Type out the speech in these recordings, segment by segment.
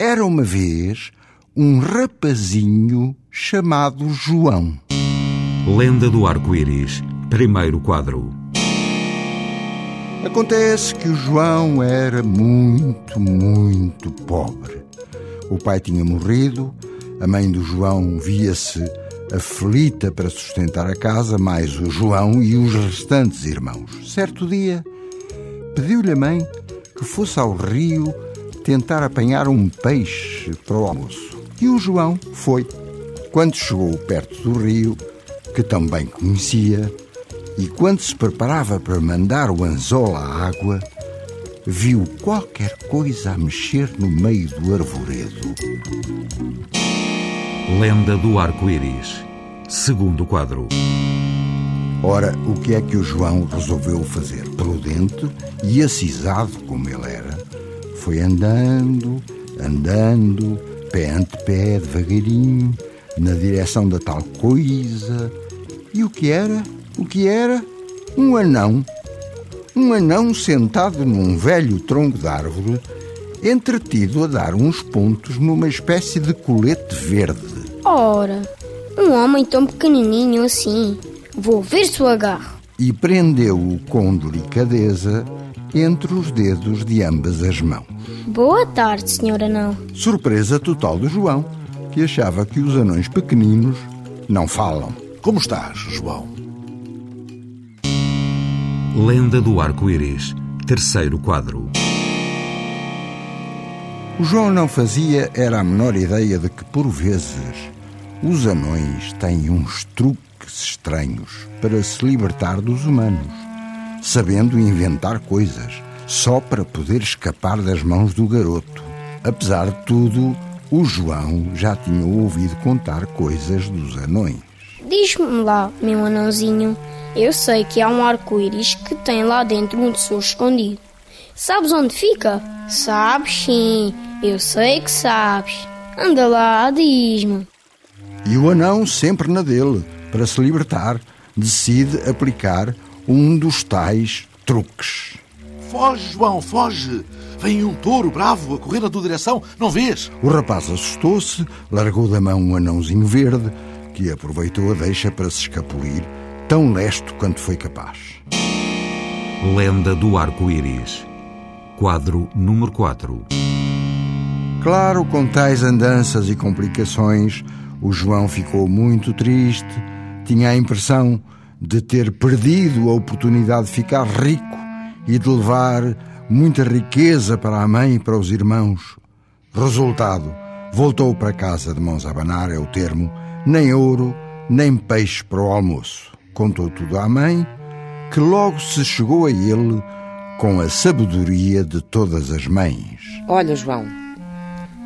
Era uma vez um rapazinho chamado João. Lenda do Arco-Íris. Primeiro quadro. Acontece que o João era muito, muito pobre. O pai tinha morrido, a mãe do João via-se aflita para sustentar a casa, mais o João e os restantes irmãos. Certo dia, pediu-lhe a mãe que fosse ao rio tentar apanhar um peixe para o almoço. E o João foi. Quando chegou perto do rio, que também conhecia, e quando se preparava para mandar o anzol à água, viu qualquer coisa a mexer no meio do arvoredo. Lenda do Arco-Íris. Segundo quadro. Ora, o que é que o João resolveu fazer? Prudente e acisado como ele era, foi andando, andando, pé ante pé, devagarinho, na direção da tal coisa. E o que era? O que era? Um anão. Um anão sentado num velho tronco de árvore, entretido a dar uns pontos numa espécie de colete verde. Ora, um homem tão pequenininho assim. Vou ver se o agarro. E prendeu-o com delicadeza entre os dedos de ambas as mãos. Boa tarde, senhor anão. Surpresa total do João, que achava que os anões pequeninos não falam. Como estás, João? Lenda do Arco-Íris. Terceiro quadro. O João não fazia era a menor ideia de que, por vezes, os anões têm uns truques estranhos para se libertar dos humanos, sabendo inventar coisas só para poder escapar das mãos do garoto. Apesar de tudo, o João já tinha ouvido contar coisas dos anões. Diz-me lá, meu anãozinho. Eu sei que há um arco-íris que tem lá dentro um tesouro escondido. Sabes onde fica? Sabes sim, eu sei que sabes. Anda lá, diz-me. E o anão, sempre na dele, para se libertar, decide aplicar um dos tais truques. Foge, João, foge! Vem um touro bravo a correr na tua direção, não vês? O rapaz assustou-se, largou da mão um anãozinho verde, que aproveitou a deixa para se escapulir, tão lesto quanto foi capaz. Lenda do Arco-Íris. Quadro número 4. Claro, com tais andanças e complicações, o João ficou muito triste. Tinha a impressão de ter perdido a oportunidade de ficar rico e de levar muita riqueza para a mãe e para os irmãos. Resultado, voltou para casa de mãos a abanar, é o termo, nem ouro, nem peixe para o almoço. Contou tudo à mãe, que logo se chegou a ele com a sabedoria de todas as mães. Olha, João,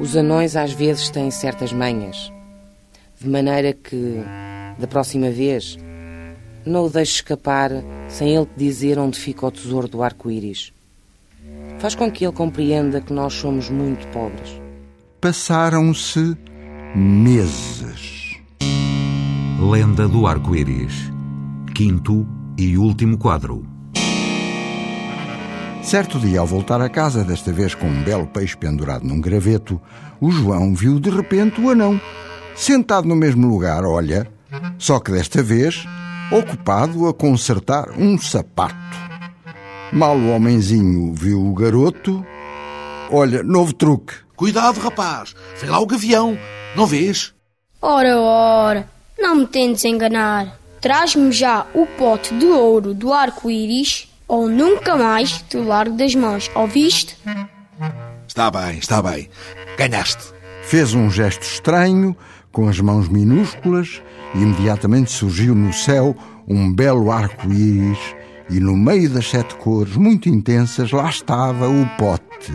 os anões às vezes têm certas manhas, de maneira que, da próxima vez, não o deixes escapar sem ele te dizer onde fica o tesouro do arco-íris. Faz com que ele compreenda que nós somos muito pobres. Passaram-se meses. Lenda do Arco-Íris. Quinto e último quadro. Certo dia, ao voltar a casa, desta vez com um belo peixe pendurado num graveto, o João viu de repente o anão, sentado no mesmo lugar, olha, só que desta vez ocupado a consertar um sapato. Mal o homenzinho viu o garoto, olha, novo truque. Cuidado, rapaz! Vem lá o gavião, não vês? Ora, ora, não me tentes enganar. Traz-me já o pote de ouro do arco-íris ou nunca mais te largo das mãos, ouviste? Está bem, está bem. Ganhaste. Fez um gesto estranho, com as mãos minúsculas, e imediatamente surgiu no céu um belo arco-íris, e no meio das sete cores muito intensas lá estava o pote,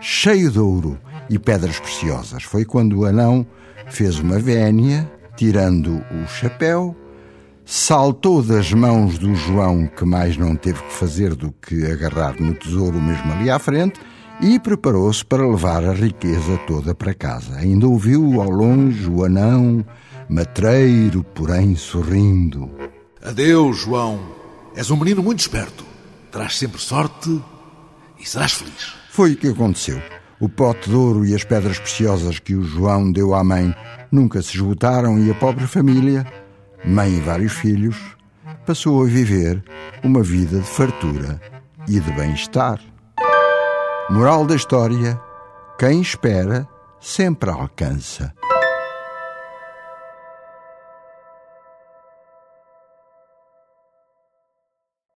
cheio de ouro, e pedras preciosas. Foi quando o anão fez uma vénia, tirando o chapéu, saltou das mãos do João, que mais não teve que fazer do que agarrar no tesouro mesmo ali à frente, e preparou-se para levar a riqueza toda para casa. Ainda ouviu ao longe o anão, matreiro, porém sorrindo. Adeus, João. És um menino muito esperto. Terás sempre sorte e serás feliz. Foi o que aconteceu. O pote de ouro e as pedras preciosas que o João deu à mãe nunca se esgotaram e a pobre família, mãe e vários filhos, passou a viver uma vida de fartura e de bem-estar. Moral da história: quem espera sempre alcança.